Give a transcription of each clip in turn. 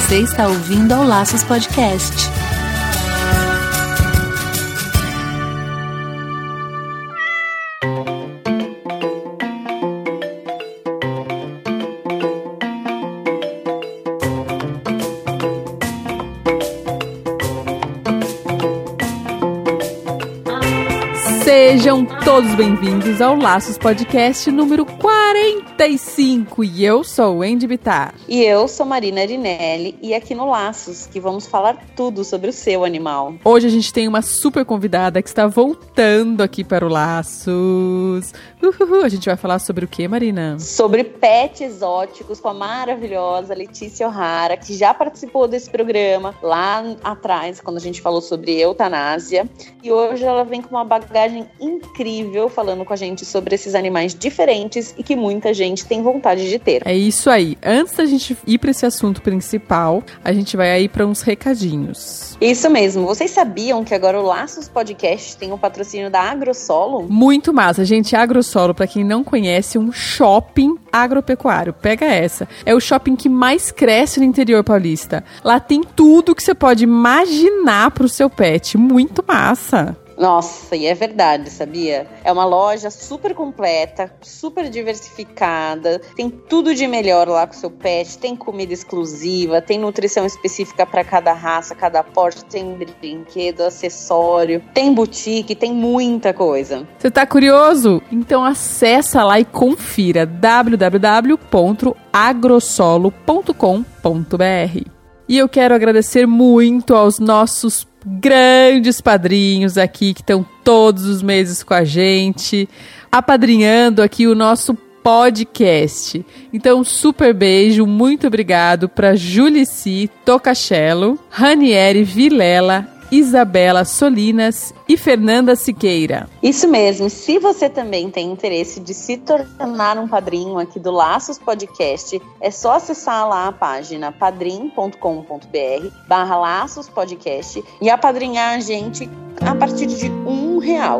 Você está ouvindo ao Laços Podcast. Sejam todos bem-vindos ao Laços Podcast número 45. E eu sou o Andy Bittar. E eu sou Marina Arinelli e aqui no Laços que vamos falar tudo sobre o seu animal. Hoje a gente tem uma super convidada que está voltando aqui para o Laços. Uhul. A gente vai falar sobre o que, Marina? Sobre pets exóticos com a maravilhosa Letícia O'Hara, que já participou desse programa lá atrás, quando a gente falou sobre eutanásia. E hoje ela vem com uma bagagem incrível falando com a gente sobre esses animais diferentes e que muita gente tem vontade de ter. É isso aí. Antes da gente ir para esse assunto principal, a gente vai aí para uns recadinhos. Isso mesmo. Vocês sabiam que agora o Laços Podcast tem o patrocínio da AgroSolo? Muito massa, gente. AgroSolo, para quem não conhece, um shopping agropecuário. Pega essa. É o shopping que mais cresce no interior paulista. Lá tem tudo que você pode imaginar pro seu pet. Muito massa. Nossa, e é verdade, sabia? É uma loja super completa, super diversificada, tem tudo de melhor lá com seu pet, tem comida exclusiva, tem nutrição específica para cada raça, cada porte, tem brinquedo, acessório, tem boutique, tem muita coisa. Você tá curioso? Então acessa lá e confira www.agrosolo.com.br. E eu quero agradecer muito aos nossos grandes padrinhos aqui que estão todos os meses com a gente, apadrinhando aqui o nosso podcast. Então, super beijo, muito obrigado para Julici Tocachello, Ranieri Vilela, Isabela Solinas e Fernanda Siqueira. Isso mesmo. Se você também tem interesse de se tornar um padrinho aqui do Laços Podcast, é só acessar lá a página padrim.com.br barra Laços Podcast e apadrinhar a gente a partir de um real.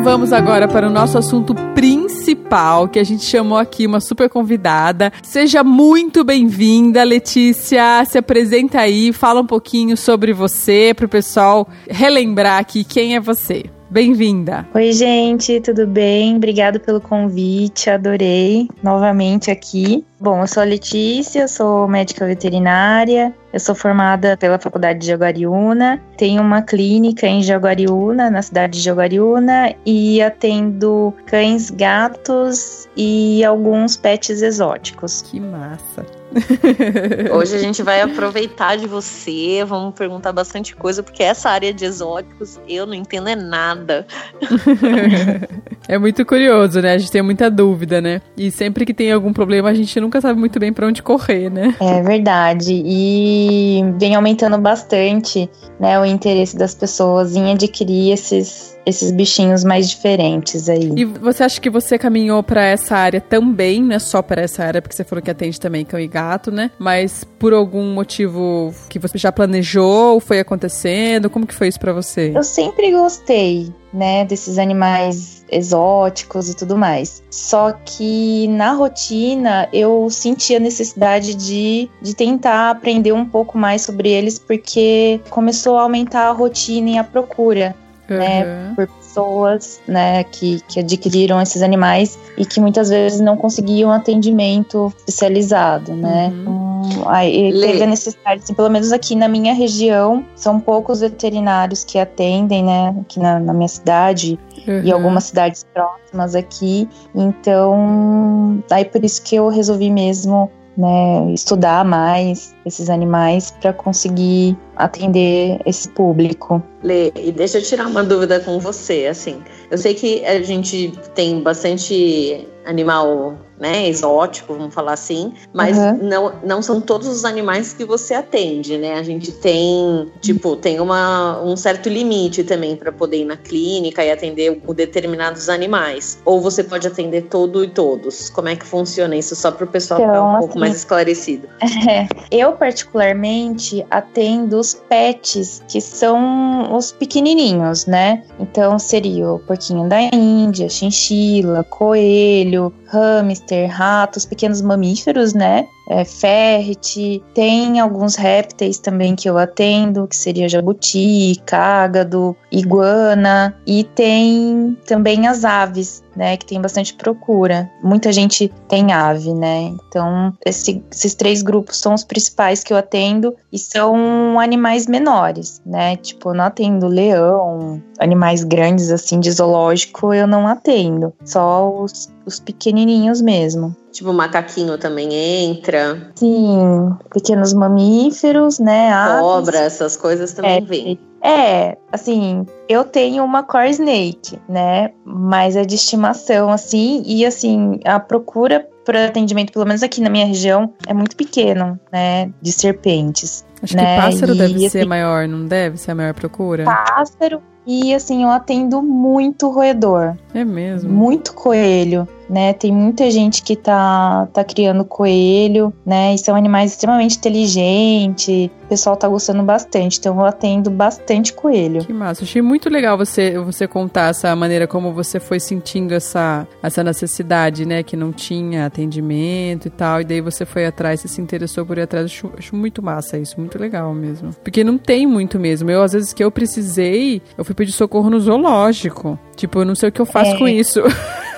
Então vamos agora para o nosso assunto principal, que a gente chamou aqui uma super convidada. Seja muito bem-vinda, Letícia. Se apresenta aí, fala um pouquinho sobre você para o pessoal relembrar aqui quem é você. Bem-vinda. Oi, gente, tudo bem? Obrigado pelo convite, adorei novamente aqui. Bom, eu sou a Letícia, sou médica veterinária, eu sou formada pela Faculdade de Jaguariúna, tenho uma clínica em Jaguariúna, na cidade de Jaguariúna, e atendo cães, gatos e alguns pets exóticos. Que massa! Hoje a gente vai aproveitar de você, vamos perguntar bastante coisa, porque essa área de exóticos eu não entendo é nada. é muito curioso, né? A gente tem muita dúvida, né? E sempre que tem algum problema, a gente nunca sabe muito bem para onde correr, né? É verdade. E vem aumentando bastante, né, o interesse das pessoas em adquirir esses esses bichinhos mais diferentes aí. E você acha que você caminhou para essa área também, não é só para essa área, porque você falou que atende também cão e gato, né? Mas por algum motivo que você já planejou, foi acontecendo? Como que foi isso para você? Eu sempre gostei, né, desses animais exóticos e tudo mais. Só que na rotina eu senti a necessidade de, de tentar aprender um pouco mais sobre eles, porque começou a aumentar a rotina e a procura uhum. né, por pessoas, né, que, que adquiriram esses animais e que muitas vezes não conseguiam atendimento especializado, né. Uhum. Então, aí teve a necessidade, assim, pelo menos aqui na minha região, são poucos veterinários que atendem, né, aqui na, na minha cidade uhum. e algumas cidades próximas aqui. Então, aí por isso que eu resolvi mesmo né, estudar mais esses animais para conseguir atender esse público. Lê, e deixa eu tirar uma dúvida com você, assim. Eu sei que a gente tem bastante animal né, exótico, vamos falar assim, mas uhum. não, não são todos os animais que você atende, né? A gente tem, tipo, tem uma, um certo limite também para poder ir na clínica e atender determinados animais. Ou você pode atender todo e todos. Como é que funciona isso? Só para o pessoal então, ficar um pouco assim, mais esclarecido. É, eu, particularmente, atendo os pets, que são os pequenininhos, né? Então, seria o porquinho da Índia, chinchila, coelho, hamster, ratos, pequenos mamíferos, né? é, ferret, tem alguns répteis também que eu atendo, que seria jabuti, cágado, iguana, e tem também as aves, né, que tem bastante procura. Muita gente tem ave, né? Então, esse, esses três grupos são os principais que eu atendo e são animais menores, né? Tipo, eu não atendo leão, animais grandes assim de zoológico, eu não atendo. Só os, os pequenininhos mesmo. Tipo, macaquinho também entra. Sim, pequenos mamíferos, né? Cobra, essas coisas também é, vêm. É, assim, eu tenho uma core snake, né? Mas é de estimação, assim, e assim, a procura por atendimento, pelo menos aqui na minha região, é muito pequeno, né? De serpentes. Acho né? que pássaro e, deve assim, ser maior, não deve ser a maior procura? Pássaro, e assim, eu atendo muito roedor. É mesmo? Muito coelho né? Tem muita gente que tá, tá criando coelho, né? E são animais extremamente inteligentes. O pessoal tá gostando bastante. Então eu atendo bastante coelho. Que massa. Achei muito legal você, você contar essa maneira como você foi sentindo essa, essa necessidade, né? Que não tinha atendimento e tal. E daí você foi atrás, você se interessou por ir atrás. Acho, acho muito massa isso, muito legal mesmo. Porque não tem muito mesmo. Eu, às vezes, que eu precisei, eu fui pedir socorro no zoológico. Tipo, eu não sei o que eu faço é. com isso.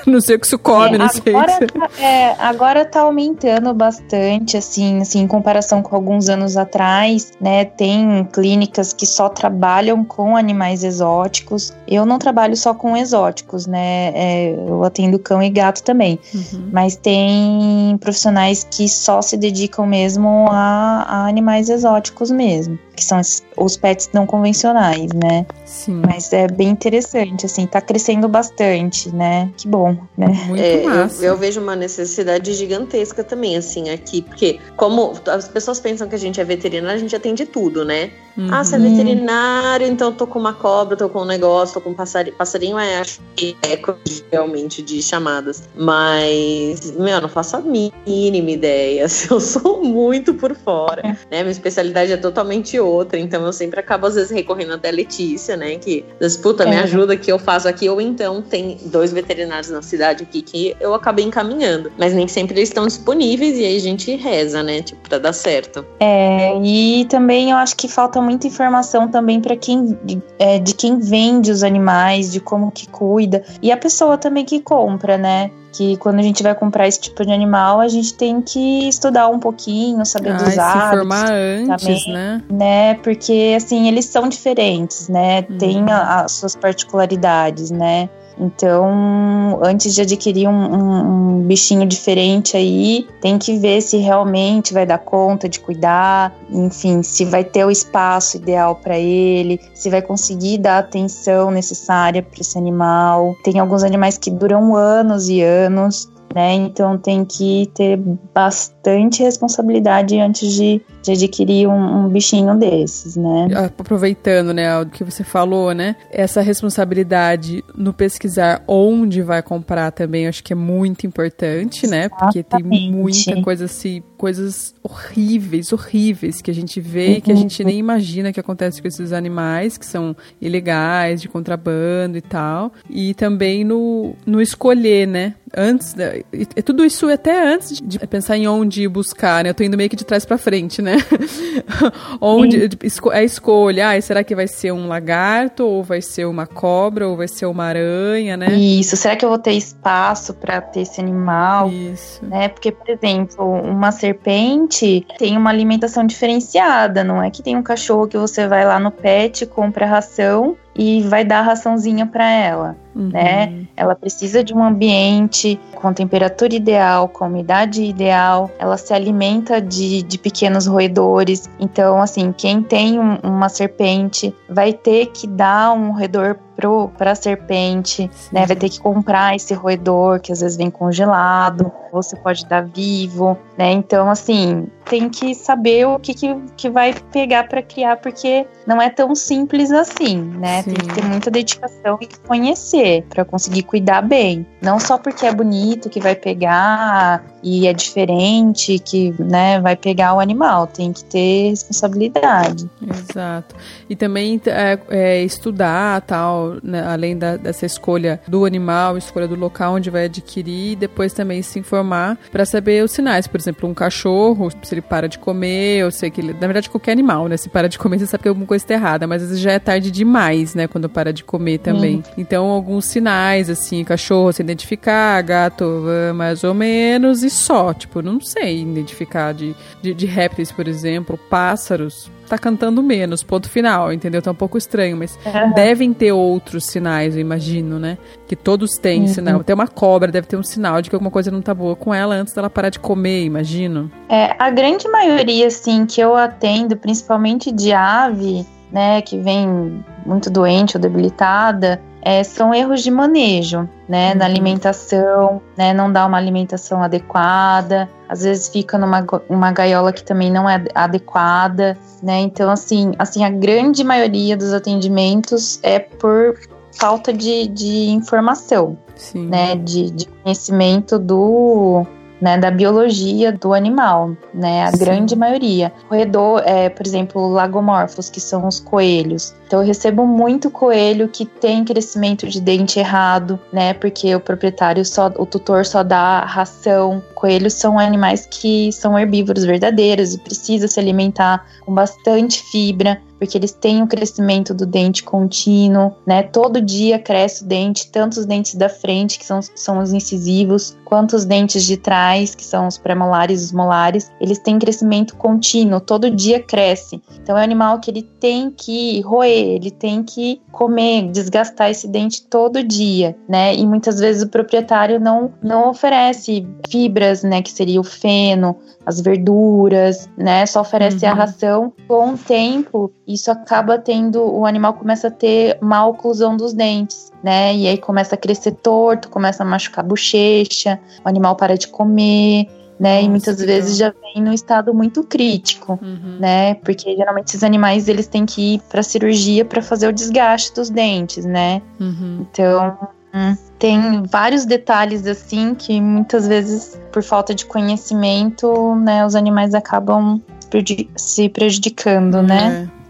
não sei o que isso come, é, não sei. Agora, tá, é, agora tá aumentando bastante, assim, assim, em comparação com alguns anos atrás, né? Tem clínicas que só trabalham com animais exóticos. Eu não trabalho só com exóticos, né? É, eu atendo cão e gato também. Uhum. Mas tem profissionais que só se dedicam mesmo a, a animais exóticos mesmo que são os pets não convencionais, né? Sim. Mas é bem interessante, assim, tá crescendo bastante, né? Que bom, né? Muito é, massa. Eu, eu, vejo uma necessidade gigantesca também, assim, aqui, porque como as pessoas pensam que a gente é veterinário, a gente atende tudo, né? Uhum. Ah, você é veterinário, então eu tô com uma cobra, tô com um negócio, tô com um passarinho. Passarinho é, acho que é realmente de chamadas. Mas, meu, eu não faço a mínima ideia. Eu sou muito por fora, é. né? Minha especialidade é totalmente outra, então eu sempre acabo às vezes recorrendo até a Letícia, né? Que, disputa, é. me ajuda que eu faço aqui, ou então tem dois veterinários na cidade aqui que eu acabei encaminhando. Mas nem sempre eles estão disponíveis e aí a gente reza, né? Tipo, pra dar certo. É, e também eu acho que falta muita informação também para quem é, de quem vende os animais, de como que cuida. E a pessoa também que compra, né? Que quando a gente vai comprar esse tipo de animal, a gente tem que estudar um pouquinho, saber ah, dos hábitos. Se antes, também, né? né? Porque, assim, eles são diferentes, né? Hum. Tem as suas particularidades, né? Então, antes de adquirir um, um, um, bichinho diferente aí, tem que ver se realmente vai dar conta de cuidar, enfim, se vai ter o espaço ideal para ele, se vai conseguir dar a atenção necessária para esse animal. Tem alguns animais que duram anos e anos, né? Então tem que ter bastante responsabilidade antes de, de adquirir um, um, bichinho desses, né? Aproveitando, né, o que você falou, né? Essa responsabilidade no pesquisar onde vai comprar também, acho que é muito importante, né? Porque tem muita coisa assim, coisas horríveis, horríveis que a gente vê uhum. e que a gente nem imagina que acontece com esses animais que são ilegais, de contrabando e tal. E também no, no escolher, né? Antes, e tudo isso até antes de pensar em onde buscar, né? Eu tô indo meio que de trás para frente, né? onde esco, é escolha, será que vai ser um lagarto ou vai ser uma cobra ou vai ser uma aranha, né? Isso, será que eu vou ter espaço para ter esse animal? Isso. Né? Porque, por exemplo, uma serpente tem uma alimentação diferenciada, não é que tem um cachorro que você vai lá no pet, compra ração e vai dar raçãozinha para ela, uhum. né? Ela precisa de um ambiente com temperatura ideal, com umidade ideal, ela se alimenta de, de pequenos roedores. Então, assim, quem tem um, uma serpente vai ter que dar um roedor para a serpente, né? Vai ter que comprar esse roedor que às vezes vem congelado, você pode dar vivo, né? Então, assim, tem que saber o que, que, que vai pegar para criar, porque não é tão simples assim, né? Sim. Tem que ter muita dedicação e conhecer para conseguir cuidar bem. Não só porque é bonito que vai pegar e é diferente que, né, vai pegar o animal. Tem que ter responsabilidade. Exato. E também é, é estudar tal, né, além da, dessa escolha do animal, escolha do local onde vai adquirir, e depois também se informar para saber os sinais. Por exemplo, um cachorro, se ele para de comer, eu sei que ele, na verdade qualquer animal, né, se para de comer, você sabe que alguma coisa está errada, mas às vezes já é tarde demais, né, quando para de comer também. Então, alguns sinais assim, cachorro se identificar, gato mais ou menos e só, tipo, não sei identificar de, de, de répteis, por exemplo, pássaros tá cantando menos, ponto final, entendeu? Tá um pouco estranho, mas uhum. devem ter outros sinais, eu imagino, né? Que todos têm uhum. sinal. Até uma cobra deve ter um sinal de que alguma coisa não tá boa com ela antes dela parar de comer, imagino. É, a grande maioria, assim, que eu atendo, principalmente de ave, né, que vem muito doente ou debilitada, é, são erros de manejo, né, uhum. na alimentação, né, não dá uma alimentação adequada, às vezes fica numa uma gaiola que também não é adequada, né, então assim, assim a grande maioria dos atendimentos é por falta de, de informação, Sim. né, de, de conhecimento do né, da biologia do animal, né, a Sim. grande maioria. Roedor, é, por exemplo, lagomorfos, que são os coelhos. Então eu recebo muito coelho que tem crescimento de dente errado, né, porque o proprietário só, o tutor só dá ração. Coelhos são animais que são herbívoros verdadeiros e precisa se alimentar com bastante fibra porque eles têm o crescimento do dente contínuo, né? Todo dia cresce o dente, tanto os dentes da frente, que são, são os incisivos, quanto os dentes de trás, que são os pré-molares e os molares. Eles têm crescimento contínuo, todo dia cresce. Então é um animal que ele tem que roer, ele tem que comer, desgastar esse dente todo dia, né? E muitas vezes o proprietário não, não oferece fibras, né? Que seria o feno, as verduras, né? Só oferece uhum. a ração. Com o tempo, isso acaba tendo, o animal começa a ter má oclusão dos dentes, né? E aí começa a crescer torto, começa a machucar a bochecha, o animal para de comer, né? E muitas vezes já vem num estado muito crítico, uhum. né? Porque geralmente esses animais eles têm que ir para cirurgia para fazer o desgaste dos dentes, né? Uhum. Então hum, tem vários detalhes assim que muitas vezes por falta de conhecimento, né, os animais acabam se prejudicando, né? É.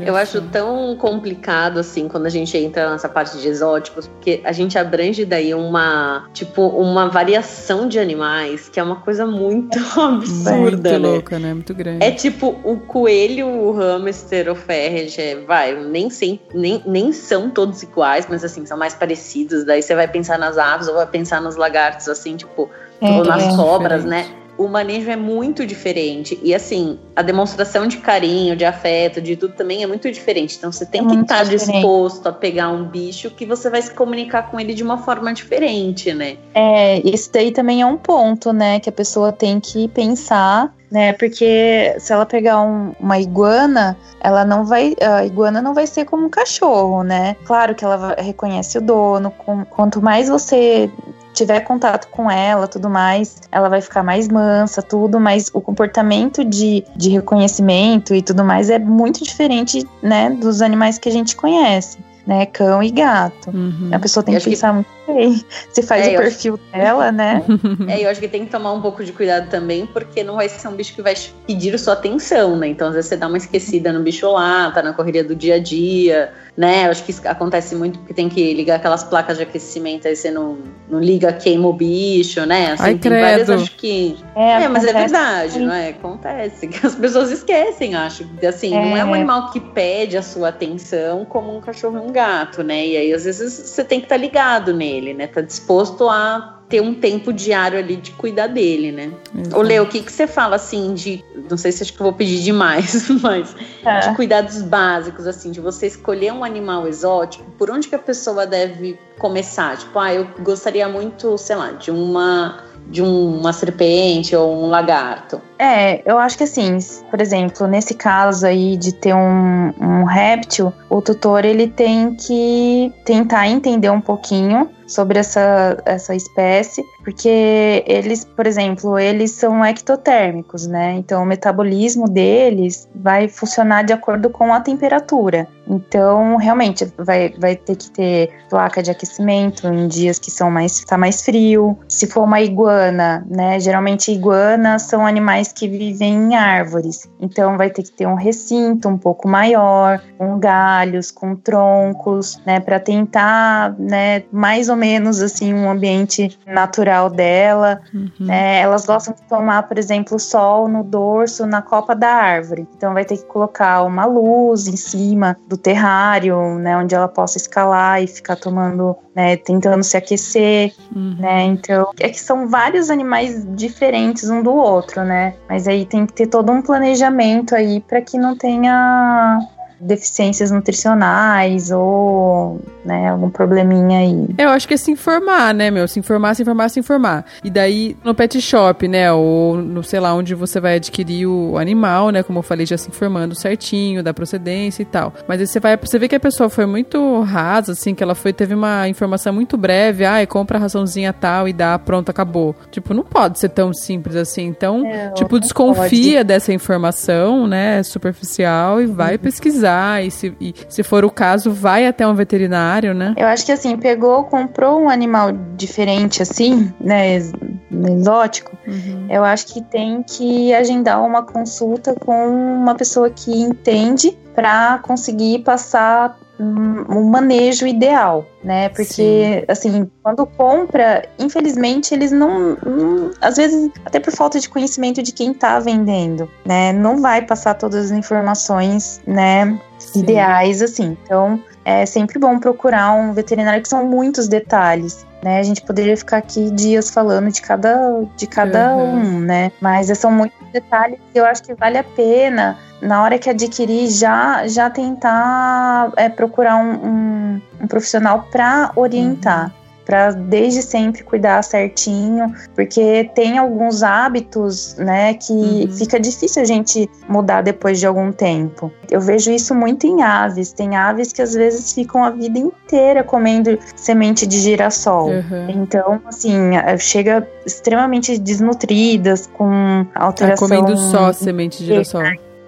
Eu acho tão complicado assim quando a gente entra nessa parte de exóticos, porque a gente abrange daí uma, tipo, uma variação de animais que é uma coisa muito absurda, muito né? louca, né? Muito grande. É tipo o coelho, o hamster, o ferret, é, vai, nem, sem, nem, nem são todos iguais, mas assim, são mais parecidos. Daí você vai pensar nas aves ou vai pensar nos lagartos, assim, tipo, é, ou nas é cobras, diferente. né? O manejo é muito diferente. E assim, a demonstração de carinho, de afeto, de tudo também é muito diferente. Então você tem é que estar tá disposto a pegar um bicho que você vai se comunicar com ele de uma forma diferente, né? É, isso daí também é um ponto, né? Que a pessoa tem que pensar né? Porque se ela pegar um, uma iguana, ela não vai, a iguana não vai ser como um cachorro, né? Claro que ela reconhece o dono. Com, quanto mais você tiver contato com ela, tudo mais, ela vai ficar mais mansa, tudo, mas o comportamento de, de reconhecimento e tudo mais é muito diferente, né, dos animais que a gente conhece né? Cão e gato. Uhum. A pessoa tem que pensar que... muito bem se faz é, o perfil acho... dela, né? É, eu acho que tem que tomar um pouco de cuidado também, porque não vai ser um bicho que vai pedir sua atenção, né? Então, às vezes você dá uma esquecida no bicho lá, tá na correria do dia a dia, né? Eu acho que isso acontece muito porque tem que ligar aquelas placas de aquecimento, aí você não, não liga, queima o bicho, né? Assim, Ai, tem credo. várias, acho que. É, é mas é verdade, não é? Acontece. Que as pessoas esquecem, acho. Assim, é. não é um animal que pede a sua atenção como um cachorro e um gato, né? E aí, às vezes, você tem que estar tá ligado nele, né? Tá disposto a ter um tempo diário ali de cuidar dele, né? Exato. Ô, Leo, o que, que você fala assim de. Não sei se acho que eu vou pedir demais, mas é. de cuidados básicos, assim, de você escolher um animal exótico, por onde que a pessoa deve começar? Tipo, ah, eu gostaria muito, sei lá, de uma de uma serpente ou um lagarto. É, eu acho que assim, por exemplo, nesse caso aí de ter um, um réptil, o tutor ele tem que tentar entender um pouquinho sobre essa, essa espécie, porque eles, por exemplo, eles são ectotérmicos, né? Então o metabolismo deles vai funcionar de acordo com a temperatura. Então, realmente, vai, vai ter que ter placa de aquecimento em dias que são mais tá mais frio. Se for uma iguana, né? Geralmente iguanas são animais que vivem em árvores. Então vai ter que ter um recinto um pouco maior, com galhos, com troncos, né, para tentar, né, mais ou menos assim um ambiente natural dela. Uhum. Né? Elas gostam de tomar, por exemplo, sol no dorso, na copa da árvore. Então vai ter que colocar uma luz em cima do terrário, né, onde ela possa escalar e ficar tomando, né, tentando se aquecer, uhum. né? Então, é que são vários animais diferentes um do outro, né? Mas aí tem que ter todo um planejamento aí para que não tenha deficiências nutricionais ou né, algum probleminha aí. Eu acho que é se informar, né, meu? Se informar, se informar, se informar. E daí no pet shop, né, ou no sei lá onde você vai adquirir o animal, né, como eu falei, já se informando certinho da procedência e tal. Mas aí você vai, você vê que a pessoa foi muito rasa, assim, que ela foi, teve uma informação muito breve, ah, compra a raçãozinha tal e dá, pronto, acabou. Tipo, não pode ser tão simples assim. Então, é, tipo, desconfia pode. dessa informação, né, superficial e vai uhum. pesquisar. E se, e se for o caso, vai até um veterinário veterinário, né? Eu acho que assim, pegou, comprou um animal diferente assim, né, exótico, uhum. eu acho que tem que agendar uma consulta com uma pessoa que entende para conseguir passar um manejo ideal, né? Porque, Sim. assim, quando compra, infelizmente, eles não, não, Às vezes, até por falta de conhecimento de quem tá vendendo, né? Não vai passar todas as informações, né? Sim. Ideais, assim. Então, é sempre bom procurar um veterinário que são muitos detalhes. Né, a gente poderia ficar aqui dias falando de cada, de cada uhum. um, né? Mas são muitos detalhes que eu acho que vale a pena, na hora que adquirir, já, já tentar é, procurar um, um, um profissional para orientar. Uhum para desde sempre cuidar certinho, porque tem alguns hábitos, né, que uhum. fica difícil a gente mudar depois de algum tempo. Eu vejo isso muito em aves. Tem aves que às vezes ficam a vida inteira comendo semente de girassol. Uhum. Então, assim, chega extremamente desnutridas, com alteração. Tá comendo só semente de girassol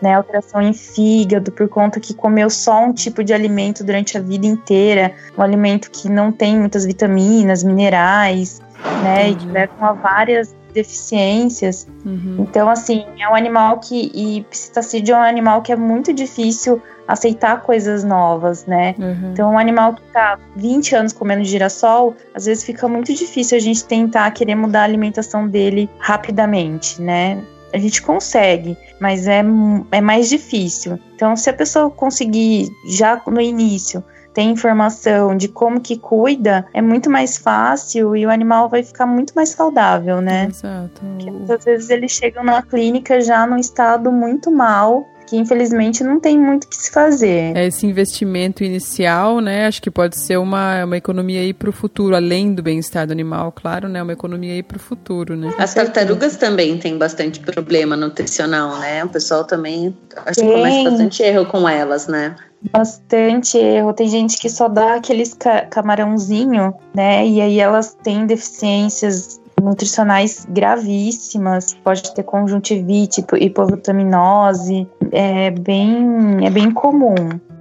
né, alteração em fígado, por conta que comeu só um tipo de alimento durante a vida inteira, um alimento que não tem muitas vitaminas, minerais, né, uhum. e que levam a várias deficiências. Uhum. Então, assim, é um animal que. E psitacídeo é um animal que é muito difícil aceitar coisas novas, né? Uhum. Então, um animal que tá 20 anos comendo girassol, às vezes fica muito difícil a gente tentar querer mudar a alimentação dele rapidamente, né? A gente consegue, mas é, é mais difícil. Então, se a pessoa conseguir já no início ter informação de como que cuida, é muito mais fácil e o animal vai ficar muito mais saudável, né? Exato. Porque muitas vezes eles chegam na clínica já num estado muito mal que infelizmente não tem muito o que se fazer. É esse investimento inicial, né? Acho que pode ser uma, uma economia aí para o futuro, além do bem-estar do animal, claro, né? Uma economia aí para o futuro, né? As tartarugas também têm bastante problema nutricional, né? O pessoal também acho que comete bastante erro com elas, né? Bastante erro. Tem gente que só dá aqueles ca camarãozinho, né? E aí elas têm deficiências nutricionais gravíssimas, pode ter conjuntivite, hipovitaminose, é bem, é bem comum.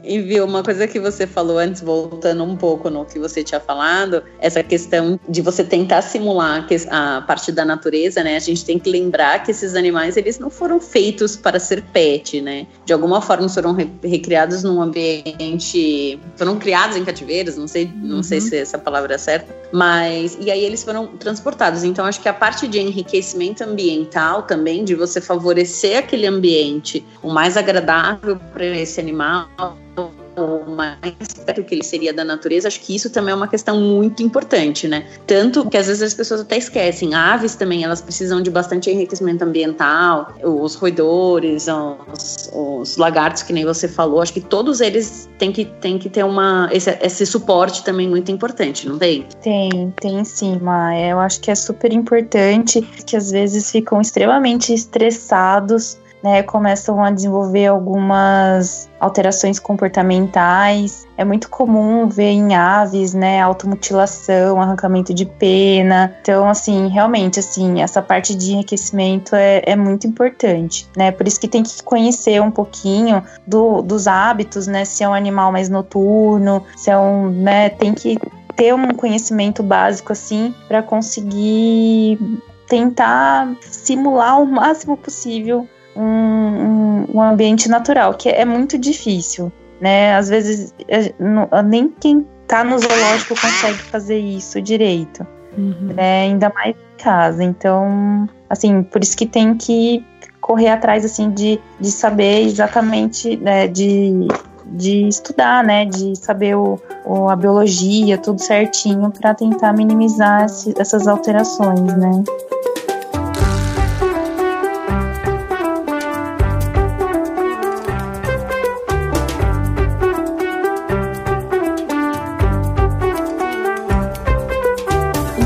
E viu, uma coisa que você falou antes, voltando um pouco no que você tinha falado, essa questão de você tentar simular a parte da natureza, né? A gente tem que lembrar que esses animais, eles não foram feitos para ser pet, né? De alguma forma foram recriados num ambiente, foram criados em cativeiros, não sei, não uhum. sei se essa palavra é certa, mas e aí eles foram transportados. Então acho que a parte de enriquecimento ambiental também, de você favorecer aquele ambiente o mais agradável para esse animal, mais perto que ele seria da natureza, acho que isso também é uma questão muito importante, né? Tanto que às vezes as pessoas até esquecem. Aves também, elas precisam de bastante enriquecimento ambiental, os roedores, os, os lagartos, que nem você falou, acho que todos eles têm que, têm que ter uma, esse, esse suporte também muito importante, não tem? Tem, tem sim, Ma. Eu acho que é super importante que às vezes ficam extremamente estressados né, começam a desenvolver algumas alterações comportamentais. É muito comum ver em aves, né, automutilação, arrancamento de pena. Então, assim, realmente, assim, essa parte de enriquecimento é, é muito importante, né? Por isso que tem que conhecer um pouquinho do, dos hábitos, né? Se é um animal mais noturno, se é um, né, tem que ter um conhecimento básico assim para conseguir tentar simular o máximo possível um, um, um ambiente natural, que é muito difícil, né? Às vezes nem quem tá no zoológico consegue fazer isso direito, uhum. né? Ainda mais em casa. Então, assim, por isso que tem que correr atrás, assim, de, de saber exatamente, né, de, de estudar, né, de saber o, o a biologia, tudo certinho, para tentar minimizar esse, essas alterações, né.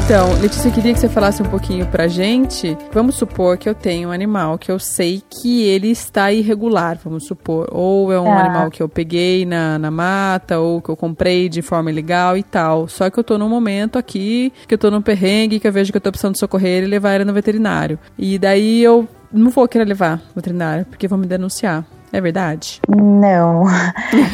Então, Letícia, eu queria que você falasse um pouquinho pra gente. Vamos supor que eu tenho um animal que eu sei que ele está irregular, vamos supor. Ou é um ah. animal que eu peguei na, na mata, ou que eu comprei de forma ilegal e tal. Só que eu tô num momento aqui, que eu tô num perrengue, que eu vejo que eu tô precisando socorrer ele e levar ele no veterinário. E daí eu não vou querer levar no veterinário, porque vão me denunciar. É verdade? Não.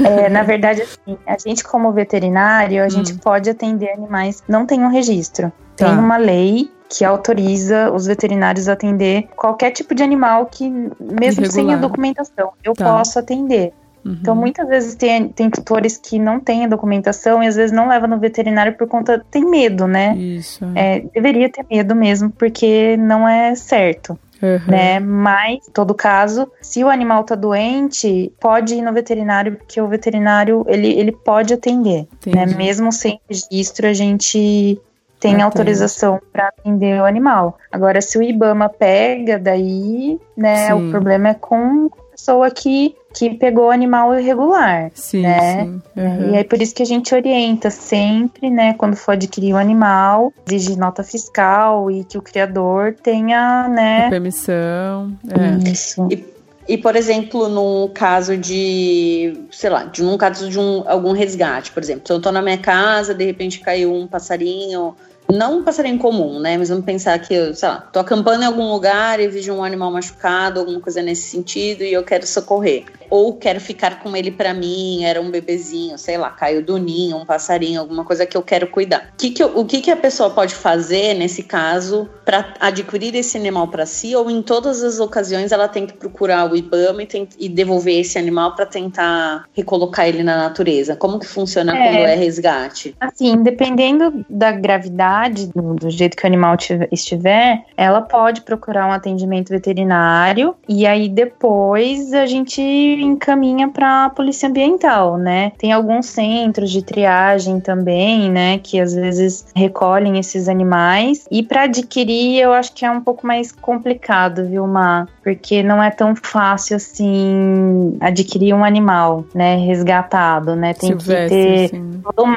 É, na verdade, assim, a gente, como veterinário, a hum. gente pode atender animais não têm um registro. Tem tá. uma lei que autoriza os veterinários a atender qualquer tipo de animal que, mesmo Irregular. sem a documentação, eu tá. posso atender. Uhum. Então, muitas vezes tem, tem tutores que não têm a documentação e às vezes não levam no veterinário por conta. tem medo, né? Isso. É, deveria ter medo mesmo, porque não é certo. Uhum. Né? Mas, em todo caso, se o animal tá doente, pode ir no veterinário, porque o veterinário ele, ele pode atender. Né? Mesmo sem registro, a gente tem autorização para atender o animal. Agora, se o IBAMA pega, daí, né, sim. o problema é com a pessoa que, que pegou o animal irregular, sim, né? Sim. Uhum. E é por isso que a gente orienta sempre, né, quando for adquirir o um animal, exige nota fiscal e que o criador tenha, né... A permissão. É. Isso. E e, por exemplo, no caso de, sei lá, de um caso de um, algum resgate, por exemplo, se eu estou na minha casa, de repente caiu um passarinho não um passarinho comum, né? Mas vamos pensar que eu, sei lá, tô acampando em algum lugar e vejo um animal machucado, alguma coisa nesse sentido, e eu quero socorrer ou quero ficar com ele para mim, era um bebezinho, sei lá, caiu do ninho, um passarinho, alguma coisa que eu quero cuidar. Que que eu, o que, que a pessoa pode fazer nesse caso para adquirir esse animal para si, ou em todas as ocasiões ela tem que procurar o IBAMA e, tem, e devolver esse animal para tentar recolocar ele na natureza? Como que funciona é, quando é resgate? Assim, dependendo da gravidade, do, do jeito que o animal estiver, ela pode procurar um atendimento veterinário e aí depois a gente encaminha para a polícia ambiental, né? Tem alguns centros de triagem também, né, que às vezes recolhem esses animais. E para adquirir, eu acho que é um pouco mais complicado, viu, Má? Porque não é tão fácil assim adquirir um animal, né, resgatado, né? Tem Silvestre, que ter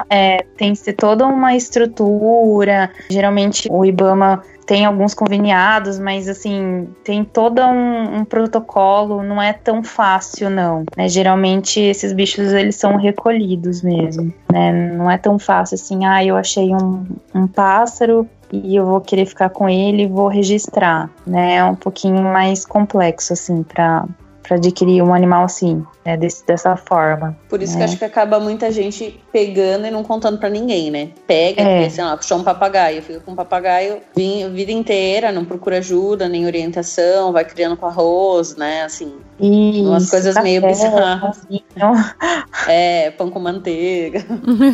é, tem que ter toda uma estrutura. Geralmente o IBAMA tem alguns conveniados, mas assim, tem todo um, um, protocolo, não é tão fácil não, né? Geralmente esses bichos eles são recolhidos mesmo, né? Não é tão fácil assim, ah, eu achei um, um pássaro e eu vou querer ficar com ele e vou registrar, né? É um pouquinho mais complexo assim para adquirir um animal assim, né, desse, dessa forma. Por isso né? que acho que acaba muita gente pegando e não contando para ninguém, né? Pega, é. porque, sei lá, puxou um papagaio, fica com um papagaio a vida inteira, não procura ajuda, nem orientação, vai criando com arroz, né? Assim, Isso, Umas coisas café, meio bizarras. É, pão com manteiga.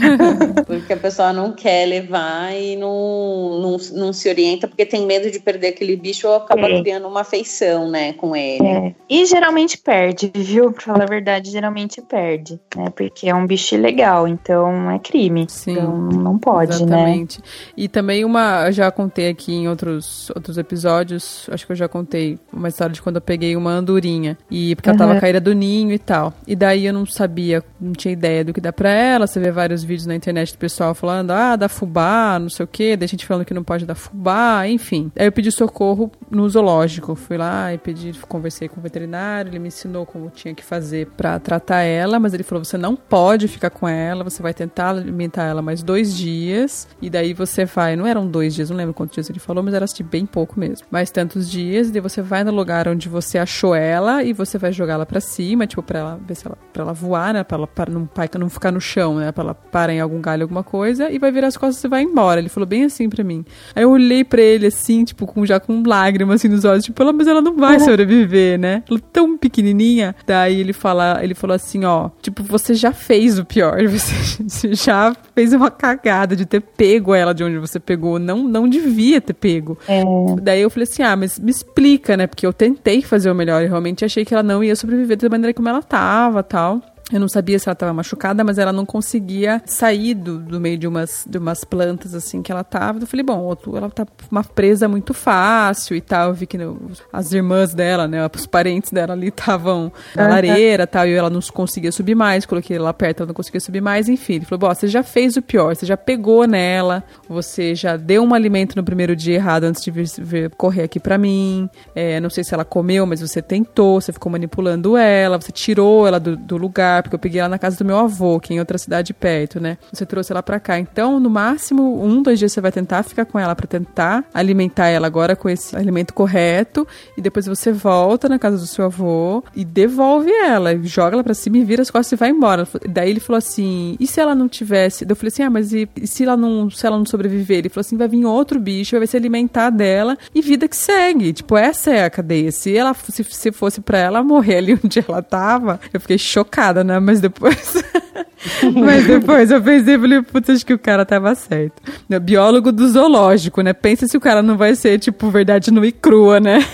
porque a pessoa não quer levar e não, não, não se orienta porque tem medo de perder aquele bicho ou acaba é. criando uma afeição, né, com ele. É. E geralmente perde, viu? Pra falar a verdade, geralmente perde, né? Porque é um bicho ilegal, então é crime. Sim. Então não pode, né? exatamente. né? E também uma, eu já contei aqui em outros, outros episódios, acho que eu já contei uma história de quando eu peguei uma andorinha. E porque ela tava caída do ninho e tal. E daí eu não sabia, não tinha ideia do que dá pra ela. Você vê vários vídeos na internet do pessoal falando, ah, dá fubá, não sei o quê. Daí gente falando que não pode dar fubá, enfim. Aí eu pedi socorro no zoológico. Fui lá e pedi, conversei com o veterinário, ele me ensinou como tinha que fazer para tratar ela, mas ele falou: você não pode ficar com ela, você vai tentar alimentar ela mais dois dias. E daí você vai, não eram dois dias, não lembro quantos dias ele falou, mas era assim, bem pouco mesmo. Mais tantos dias, e daí você vai no lugar onde você achou ela e você vai jogar ela para cima, tipo, pra ela ver se ela, pra ela voar, né? Pra ela para não, não ficar no chão, né? Pra ela parar em algum galho, alguma coisa, e vai virar as costas e vai embora. Ele falou bem assim para mim. Aí eu olhei para ele assim, tipo, com, já com lágrimas assim nos olhos, tipo, mas ela não vai sobreviver, né? Ela é tão pequenininha. Daí ele fala, ele falou assim, ó, tipo, você já fez o pior, você já fez uma cagada de ter pego ela de onde você pegou, não não devia ter pego. É. Daí eu falei assim, ah, mas me explica, né? Porque eu tentei fazer o melhor e realmente achei que ela não ia sobreviver da maneira como ela tava, tal. Eu não sabia se ela estava machucada, mas ela não conseguia sair do, do meio de umas, de umas plantas assim que ela tava. Eu falei, bom, ela tá uma presa muito fácil e tal. Eu vi que no, as irmãs dela, né, os parentes dela ali estavam na lareira tal, e ela não conseguia subir mais. Coloquei ela perto, ela não conseguia subir mais, enfim. Ele falou, bom, você já fez o pior, você já pegou nela, você já deu um alimento no primeiro dia errado antes de vir, vir correr aqui para mim. É, não sei se ela comeu, mas você tentou, você ficou manipulando ela, você tirou ela do, do lugar porque eu peguei ela na casa do meu avô, que é em outra cidade perto, né? Você trouxe ela pra cá. Então, no máximo, um, dois dias você vai tentar ficar com ela para tentar alimentar ela agora com esse alimento correto. E depois você volta na casa do seu avô e devolve ela. Joga ela pra cima e vira as costas e vai embora. Daí ele falou assim: e se ela não tivesse? Eu falei assim: ah, mas e, e se ela não se ela não sobreviver? Ele falou assim: vai vir outro bicho, vai se alimentar dela e vida que segue. Tipo, essa é a cadeia. Se ela se, se fosse para ela morrer ali onde ela tava, eu fiquei chocada, né? né? Mas depois. Mas depois eu pensei, falei, putz, acho que o cara tava certo. Biólogo do zoológico, né? Pensa se o cara não vai ser, tipo, verdade nua e crua, né?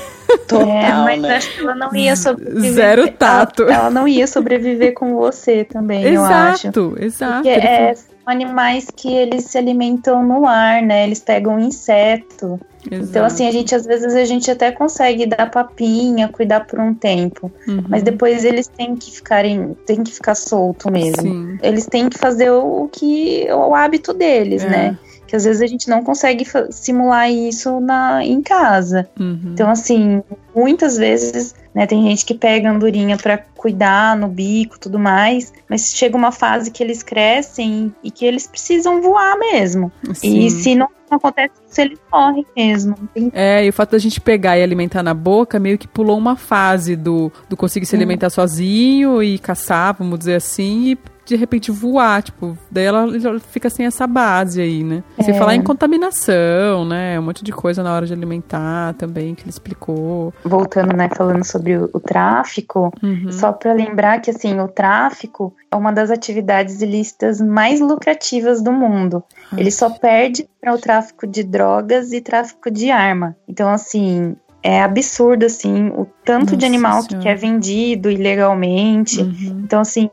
Total, é, mas né? acho que ela não ia sobreviver. Zero tato. Ela, ela, não ia sobreviver com você também, exato, eu acho. Exato, exato. É, animais que eles se alimentam no ar, né? Eles pegam inseto. Exato. Então, assim, a gente às vezes a gente até consegue dar papinha, cuidar por um tempo. Uhum. Mas depois eles têm que ficarem, têm que ficar solto mesmo. Sim. Eles têm que fazer o, que o hábito deles, é. né? Que às vezes a gente não consegue simular isso na, em casa. Uhum. Então, assim, muitas vezes, né, tem gente que pega andorinha para cuidar no bico tudo mais, mas chega uma fase que eles crescem e que eles precisam voar mesmo. Sim. E se não acontece isso, eles morrem mesmo. É, e o fato da gente pegar e alimentar na boca meio que pulou uma fase do, do conseguir se alimentar sozinho e caçar, vamos dizer assim, e de repente voar, tipo, daí ela, fica sem essa base aí, né? É. Sem falar em contaminação, né? Um monte de coisa na hora de alimentar também, que ele explicou. Voltando, né, falando sobre o, o tráfico, uhum. só para lembrar que, assim, o tráfico é uma das atividades ilícitas mais lucrativas do mundo. Uhum. Ele só perde para o tráfico de drogas e tráfico de arma. Então, assim, é absurdo, assim, o tanto Nossa de animal senhora. que é vendido ilegalmente. Uhum. Então, assim,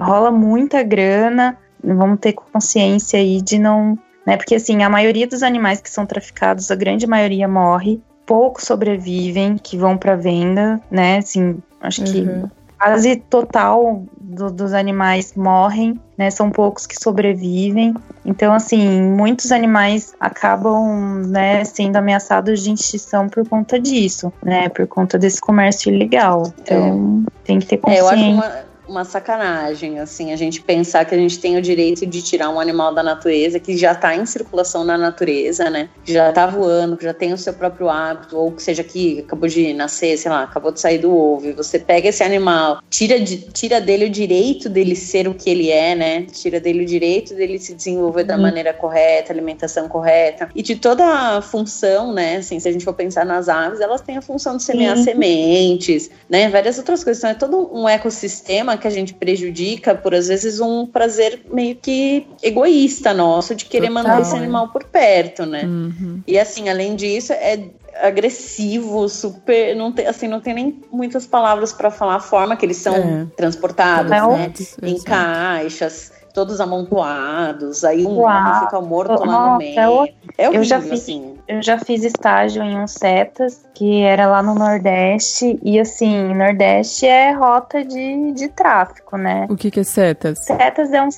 rola muita grana, vamos ter consciência aí de não. Né, porque, assim, a maioria dos animais que são traficados, a grande maioria morre, poucos sobrevivem, que vão para venda, né? Assim, acho que uhum. quase total do, dos animais morrem, né? São poucos que sobrevivem. Então, assim, muitos animais acabam, né, sendo ameaçados de extinção por conta disso, né? Por conta desse comércio ilegal. Então, é. tem que ter consciência. É, eu acho uma uma sacanagem, assim, a gente pensar que a gente tem o direito de tirar um animal da natureza que já está em circulação na natureza, né? Que já está voando, que já tem o seu próprio hábito, ou que seja que acabou de nascer, sei lá, acabou de sair do ovo, e você pega esse animal, tira, de, tira dele o direito dele ser o que ele é, né? Tira dele o direito dele se desenvolver da uhum. maneira correta, alimentação correta, e de toda a função, né? Assim, se a gente for pensar nas aves, elas têm a função de semear sementes, né? Várias outras coisas. Então é todo um ecossistema que a gente prejudica por, às vezes, um prazer meio que egoísta nosso de querer Total, manter esse animal por perto, né? Uhum. E assim, além disso, é agressivo, super, não tem, assim, não tem nem muitas palavras para falar a forma que eles são é. transportados, é né? Em caixas todos amontoados, aí um Uau. fica morto Nossa, lá no meio. É, horrível, eu já fiz, assim. Eu já fiz estágio em um setas, que era lá no Nordeste, e assim, Nordeste é rota de, de tráfico, né? O que, que é setas? Setas é um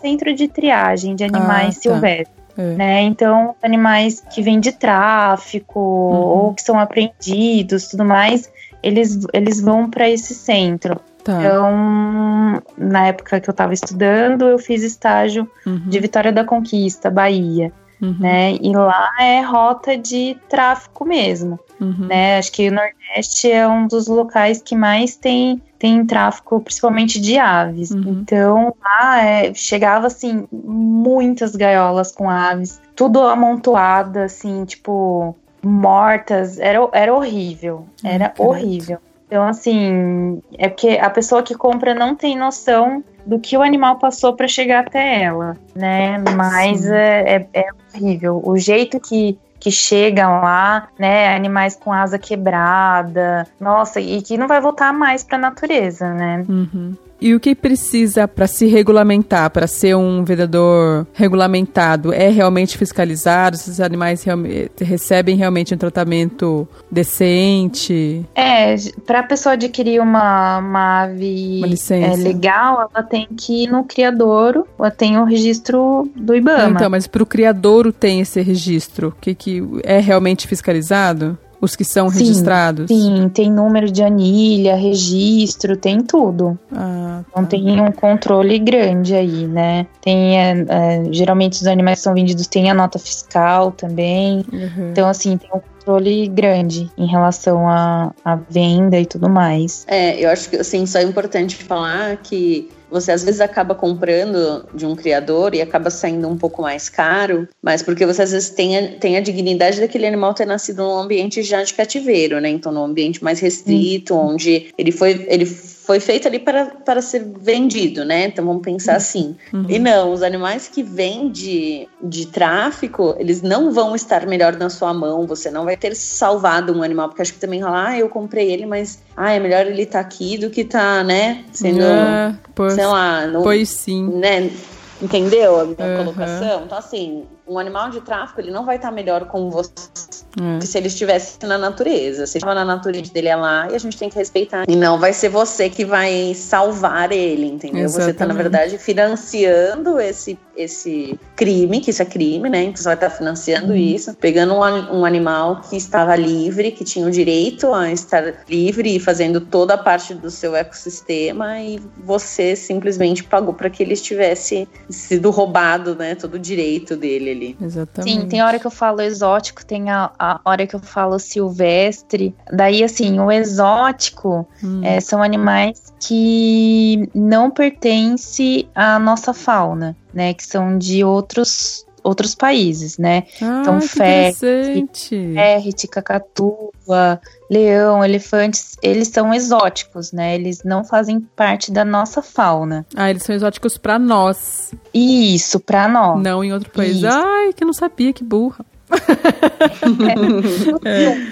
centro de triagem de animais ah, tá. silvestres. É. Né? Então, animais que vêm de tráfico uhum. ou que são apreendidos, tudo mais, eles, eles vão para esse centro. Tá. Então, na época que eu estava estudando, eu fiz estágio uhum. de Vitória da Conquista, Bahia. Uhum. Né? E lá é rota de tráfico mesmo. Uhum. Né? Acho que o Nordeste é um dos locais que mais tem, tem tráfico, principalmente de aves. Uhum. Então lá é, chegava assim muitas gaiolas com aves, tudo amontoada, assim, tipo mortas. Era, era horrível. Era horrível. Então, assim, é porque a pessoa que compra não tem noção do que o animal passou para chegar até ela, né? Mas é, é, é, horrível. O jeito que, que chegam lá, né? Animais com asa quebrada, nossa, e que não vai voltar mais para a natureza, né? Uhum. E o que precisa para se regulamentar, para ser um vendedor regulamentado? É realmente fiscalizado? Se os animais recebem realmente um tratamento decente? É, para a pessoa adquirir uma, uma ave uma é, legal, ela tem que ir no criadouro, ela tem o registro do IBAMA. Então, mas para o criadouro tem esse registro? Que, que é realmente fiscalizado? Os que são sim, registrados? Sim, tem número de anilha, registro, tem tudo. Ah, tá. Então tem um controle grande aí, né? Tem, é, é, geralmente os animais que são vendidos têm a nota fiscal também. Uhum. Então, assim, tem um controle grande em relação à, à venda e tudo mais. É, eu acho que, assim, só é importante falar que você às vezes acaba comprando de um criador e acaba saindo um pouco mais caro, mas porque você às vezes tem a, tem a dignidade daquele animal ter nascido num ambiente já de cativeiro, né? Então, num ambiente mais restrito, uhum. onde ele foi, ele foi feito ali para, para ser vendido, né? Então vamos pensar uhum. assim. Uhum. E não, os animais que vêm de, de tráfico, eles não vão estar melhor na sua mão, você não vai ter salvado um animal, porque acho que também rola, ah, eu comprei ele, mas ah, é melhor ele estar tá aqui do que tá, né? Sendo, é, pois, sei lá, no, pois sim. Né? Entendeu a minha uhum. colocação? Então, assim, um animal de tráfico, ele não vai estar melhor com você é. que se ele estivesse na natureza. Se estava na natureza dele é lá e a gente tem que respeitar. E não vai ser você que vai salvar ele, entendeu? Exatamente. Você está, na verdade, financiando esse, esse crime, que isso é crime, né? Então você vai estar financiando uhum. isso, pegando um, um animal que estava livre, que tinha o direito a estar livre e fazendo toda a parte do seu ecossistema e você simplesmente pagou para que ele estivesse sido roubado, né? Todo o direito dele ali. Exatamente. Sim, tem hora que eu falo exótico, tem a, a hora que eu falo silvestre. Daí, assim, o exótico hum. é, são animais que não pertencem à nossa fauna, né? Que são de outros outros países, né? Ah, então, ferret, cacatua, leão, elefantes, eles são exóticos, né? Eles não fazem parte da nossa fauna. Ah, eles são exóticos para nós. Isso, para nós. Não em outro país. Isso. Ai, que eu não sabia, que burra.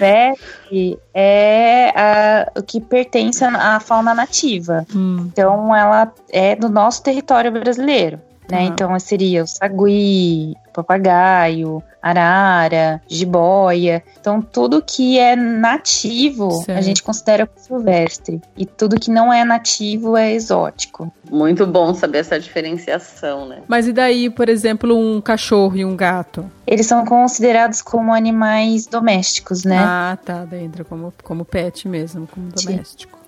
é. O é a, o que pertence à fauna nativa. Hum. Então, ela é do nosso território brasileiro. Né? Uhum. Então seria o sagui, papagaio, arara, jiboia. Então tudo que é nativo certo. a gente considera silvestre e tudo que não é nativo é exótico. Muito bom saber essa diferenciação, né? Mas e daí, por exemplo, um cachorro e um gato? Eles são considerados como animais domésticos, né? Ah, tá. Daí entra como, como pet mesmo, como doméstico.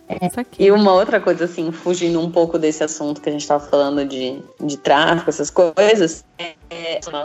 E uma outra coisa, assim, fugindo um pouco desse assunto que a gente tava falando de, de tráfico, essas coisas, é,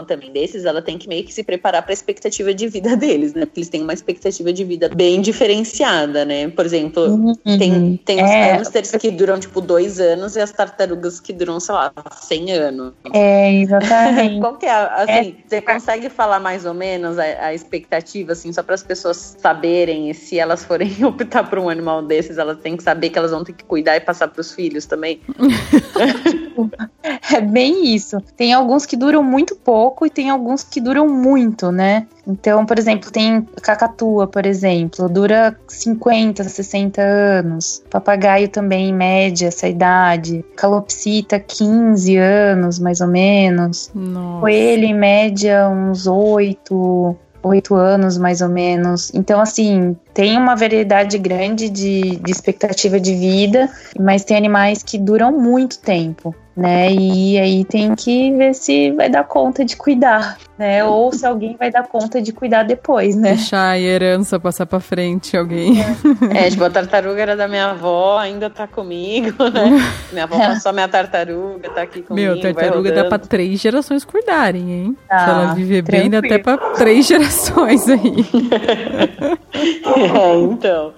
também desses, ela tem que meio que se preparar para a expectativa de vida deles, né? Porque eles têm uma expectativa de vida bem diferenciada, né? Por exemplo, uhum. tem, tem os é. hamsters que duram, tipo, dois anos e as tartarugas que duram, sei lá, 100 anos. É, exatamente. Qual que é, assim, é. você consegue falar mais ou menos a, a expectativa, assim, só para as pessoas saberem e se elas forem optar por um animal desses, elas têm que saber que elas vão ter que cuidar e passar para os filhos também? é bem isso. Tem alguns que duram muito pouco e tem alguns que duram muito, né? Então, por exemplo, tem cacatua, por exemplo, dura 50, 60 anos. Papagaio também, em média, essa idade. Calopsita, 15 anos, mais ou menos. Nossa. Coelho, em média, uns 8 oito anos, mais ou menos. Então, assim, tem uma variedade grande de, de expectativa de vida, mas tem animais que duram muito tempo né? E aí tem que ver se vai dar conta de cuidar, né? Ou se alguém vai dar conta de cuidar depois, né? Deixar a herança passar para frente alguém. É. é, tipo, a tartaruga era da minha avó, ainda tá comigo, né? Minha avó passou minha tartaruga, tá aqui comigo. Meu, tartaruga dá pra três gerações cuidarem, hein? Ah, se ela viver tranquilo. bem, dá até pra três gerações aí. é, então.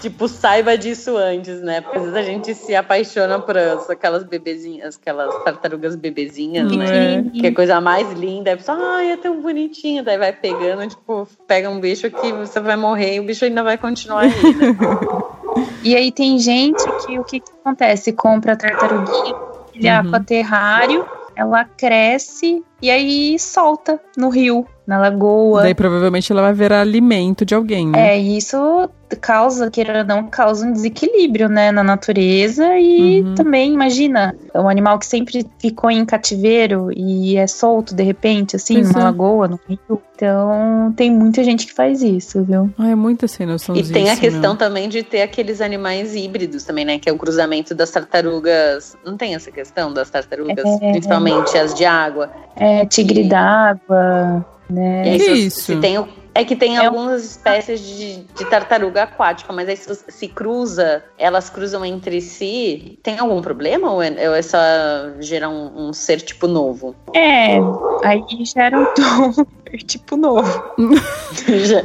Tipo, saiba disso antes, né? Porque às vezes a gente se apaixona por aquelas bebezinhas, aquelas tartarugas bebezinhas, né? Que é coisa mais linda. Aí a pessoa, ai, é tão bonitinho. Daí vai pegando, tipo, pega um bicho que você vai morrer e o bicho ainda vai continuar aí, né? e aí tem gente que o que, que acontece? Compra a tartaruguinha, filha uhum. terrário, ela cresce e aí solta no rio, na lagoa. Daí provavelmente ela vai virar alimento de alguém, né? É, isso causa, queira ou não, causa um desequilíbrio, né, na natureza e uhum. também, imagina, é um animal que sempre ficou em cativeiro e é solto de repente, assim, pois numa é. lagoa, no rio. Então, tem muita gente que faz isso, viu? Ah, é muita sem noção E tem a questão também de ter aqueles animais híbridos também, né, que é o cruzamento das tartarugas. Não tem essa questão das tartarugas, é, principalmente as de água. É, tigre e... d'água, né? E isso? Se tem o é que tem é algumas espécies de, de, tartaruga aquática, mas aí se, se, cruza, elas cruzam entre si, tem algum problema ou é, ou é só gerar um, um, ser tipo novo? É, aí gera um tom tipo novo. já,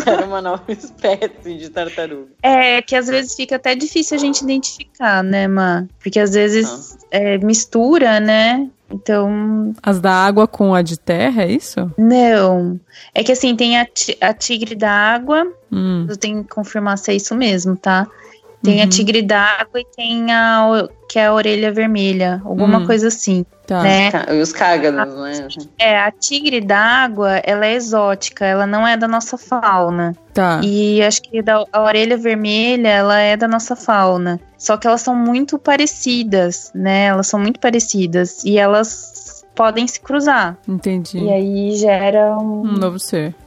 gera uma nova espécie de tartaruga. É, que às vezes fica até difícil a gente identificar, né, Má? Porque às vezes ah. é, mistura, né? Então. As da água com a de terra, é isso? Não. É que assim, tem a, a tigre da água. Hum. Eu tenho que confirmar se é isso mesmo, tá? Tem uhum. a tigre d'água e tem a que é a orelha vermelha, alguma hum. coisa assim. Tá. Né? E os cágados, né? É, a tigre d'água, ela é exótica, ela não é da nossa fauna. Tá. E acho que da, a orelha vermelha, ela é da nossa fauna. Só que elas são muito parecidas, né? Elas são muito parecidas. E elas podem se cruzar. Entendi. E aí gera um, um novo ser.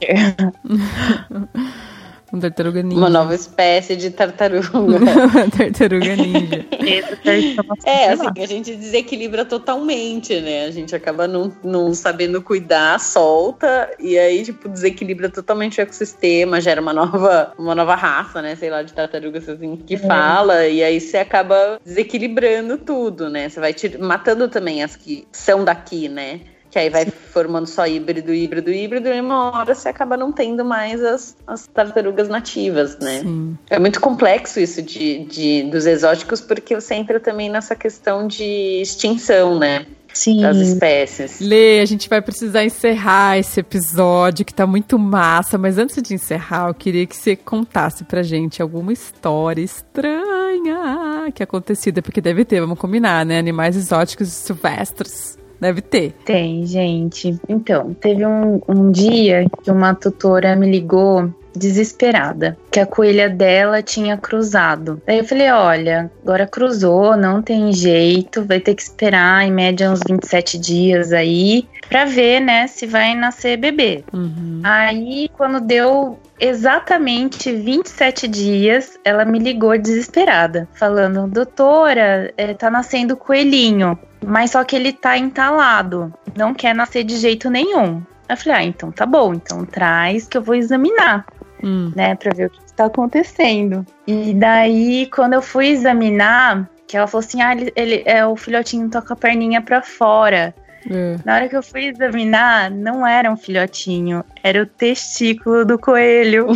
Um tartaruga ninja. Uma nova espécie de tartaruga. tartaruga ninja. é, assim, que a gente desequilibra totalmente, né? A gente acaba não, não sabendo cuidar, solta, e aí, tipo, desequilibra totalmente o ecossistema, gera uma nova, uma nova raça, né? Sei lá, de tartarugas assim, que é. fala, e aí você acaba desequilibrando tudo, né? Você vai matando também as que são daqui, né? Que aí vai formando só híbrido, híbrido, híbrido, e uma hora você acaba não tendo mais as, as tartarugas nativas, né? Sim. É muito complexo isso de, de, dos exóticos, porque você entra também nessa questão de extinção, né? Sim. das espécies. Lê, a gente vai precisar encerrar esse episódio que tá muito massa, mas antes de encerrar, eu queria que você contasse pra gente alguma história estranha que acontecida, porque deve ter, vamos combinar, né? Animais exóticos e silvestres. Deve ter. Tem, gente. Então, teve um, um dia que uma tutora me ligou desesperada, que a coelha dela tinha cruzado. Aí eu falei: olha, agora cruzou, não tem jeito, vai ter que esperar em média uns 27 dias aí pra ver, né, se vai nascer bebê. Uhum. Aí, quando deu exatamente 27 dias, ela me ligou desesperada, falando: doutora, é, tá nascendo coelhinho. Mas só que ele tá entalado, não quer nascer de jeito nenhum. Eu falei, ah, então tá bom, então traz que eu vou examinar. Hum. né, para ver o que está acontecendo. E daí, quando eu fui examinar, que ela falou assim, ah, ele, ele é o filhotinho toca a perninha para fora. É. Na hora que eu fui examinar, não era um filhotinho, era o testículo do coelho.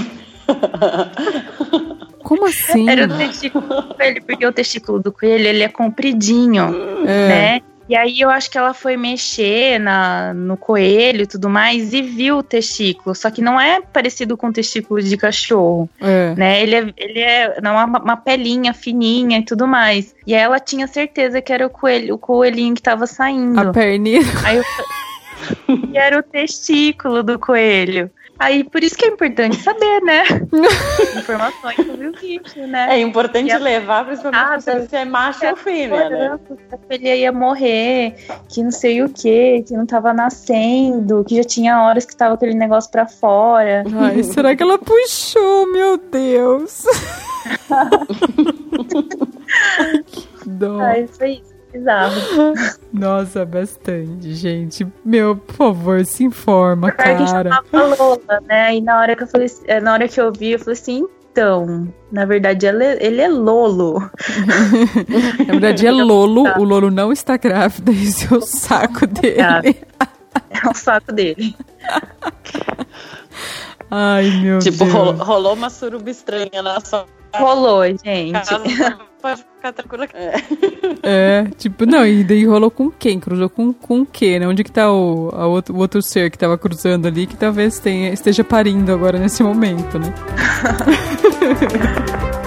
Como assim? Era o testículo do coelho, porque o testículo do coelho ele é compridinho, é. né? E aí eu acho que ela foi mexer na, no coelho e tudo mais e viu o testículo. Só que não é parecido com o testículo de cachorro. É. Né? Ele é, ele é uma, uma pelinha fininha e tudo mais. E aí ela tinha certeza que era o coelho, o coelhinho que tava saindo. A perninha. Aí eu, e era o testículo do coelho. Aí, por isso que é importante saber, né? Informações sobre o bicho, né? É importante levar, principalmente ah, se você é macho ou fêmea, né? Que ele ia morrer, que não sei o que, que não tava nascendo, que já tinha horas que tava aquele negócio pra fora. Ai, será que ela puxou, meu Deus? Dó. Ai, foi isso bizarro. Nossa, bastante, gente. Meu, por favor, se informa, cara. Que chamava Lola, né? E na hora que eu falei, eh, na hora que eu vi, eu falei assim, então, na verdade, ele é Lolo. na verdade, é Lolo. O Lolo não está grávida. Esse é o saco dele. É o saco dele. Ai, meu tipo, Deus. Tipo, rolou, rolou uma suruba estranha na sua Rolou, gente. Pode ficar tranquila. É. é, tipo, não, e daí rolou com quem? Cruzou com, com o quê, né? Onde que tá o, a outro, o outro ser que tava cruzando ali, que talvez tenha, esteja parindo agora nesse momento, né?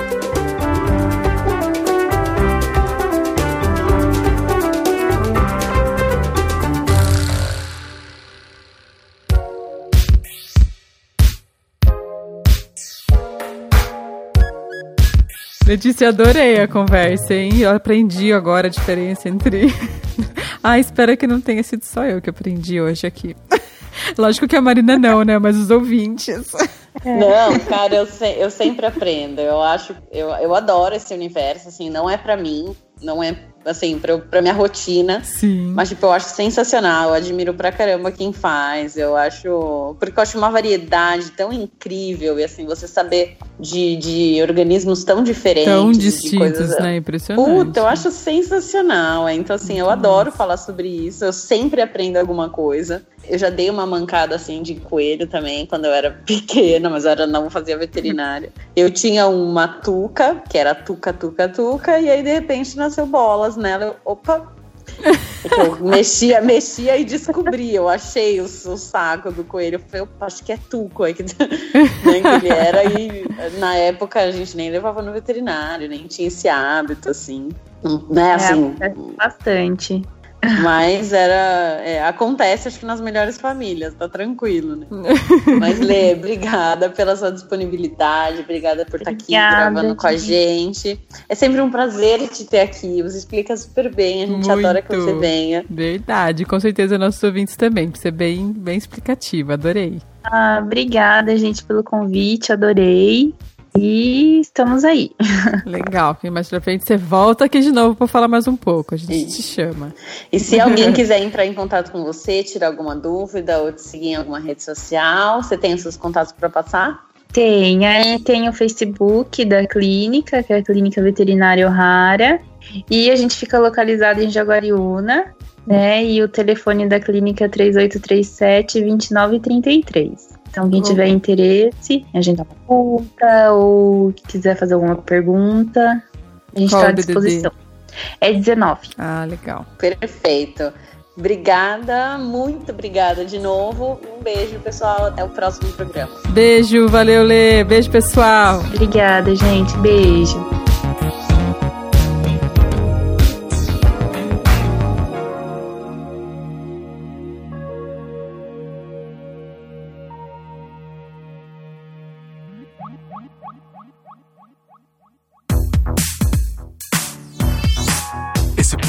Letícia, adorei a conversa, hein? Eu aprendi agora a diferença entre. ah, espero que não tenha sido só eu que aprendi hoje aqui. Lógico que a Marina não, né? Mas os ouvintes. É. Não, cara, eu, se, eu sempre aprendo. Eu acho, eu, eu adoro esse universo, assim, não é para mim, não é assim, pra, pra minha rotina. Sim. Mas, tipo, eu acho sensacional. Eu admiro pra caramba quem faz. Eu acho. Porque eu acho uma variedade tão incrível. E, assim, você saber de, de organismos tão diferentes. Tão distintos, coisas... né? Impressionante. Puta, eu acho sensacional. Então, assim, eu adoro falar sobre isso. Eu sempre aprendo alguma coisa. Eu já dei uma mancada assim de coelho também quando eu era pequena, mas eu era, não fazia veterinária. Eu tinha uma tuca, que era tuca, tuca, tuca, e aí de repente nasceu bolas nela. Eu, opa! Eu mexia, mexia e descobri. Eu achei o, o saco do coelho. Eu falei, opa, acho que é tuco aí que, né, que ele era. E na época a gente nem levava no veterinário, nem tinha esse hábito, assim. Né, é, assim, bastante. Mas era. É, acontece, acho que nas melhores famílias, tá tranquilo, né? Mas, Lê, obrigada pela sua disponibilidade, obrigada por estar tá aqui gravando com a gente. É sempre um prazer te ter aqui. Você explica super bem, a gente Muito. adora que você venha. Verdade, com certeza nossos ouvintes também, por ser bem, bem explicativa, adorei. Ah, obrigada, gente, pelo convite, adorei. E estamos aí. Legal. E mais pra frente você volta aqui de novo para falar mais um pouco. A gente te chama. E se alguém quiser entrar em contato com você, tirar alguma dúvida ou te seguir em alguma rede social, você tem os seus contatos para passar? Tem, aí tem o Facebook da clínica, que é a Clínica Veterinária O'Hara, e a gente fica localizado em Jaguariúna, né? E o telefone da clínica é 3837 2933. Então, quem tiver interesse em agendar uma consulta ou quiser fazer alguma pergunta, a gente está à disposição. É 19. Ah, legal. Perfeito. Obrigada, muito obrigada de novo. Um beijo, pessoal. Até o próximo programa. Beijo, valeu, Lê. Beijo, pessoal. Obrigada, gente. Beijo.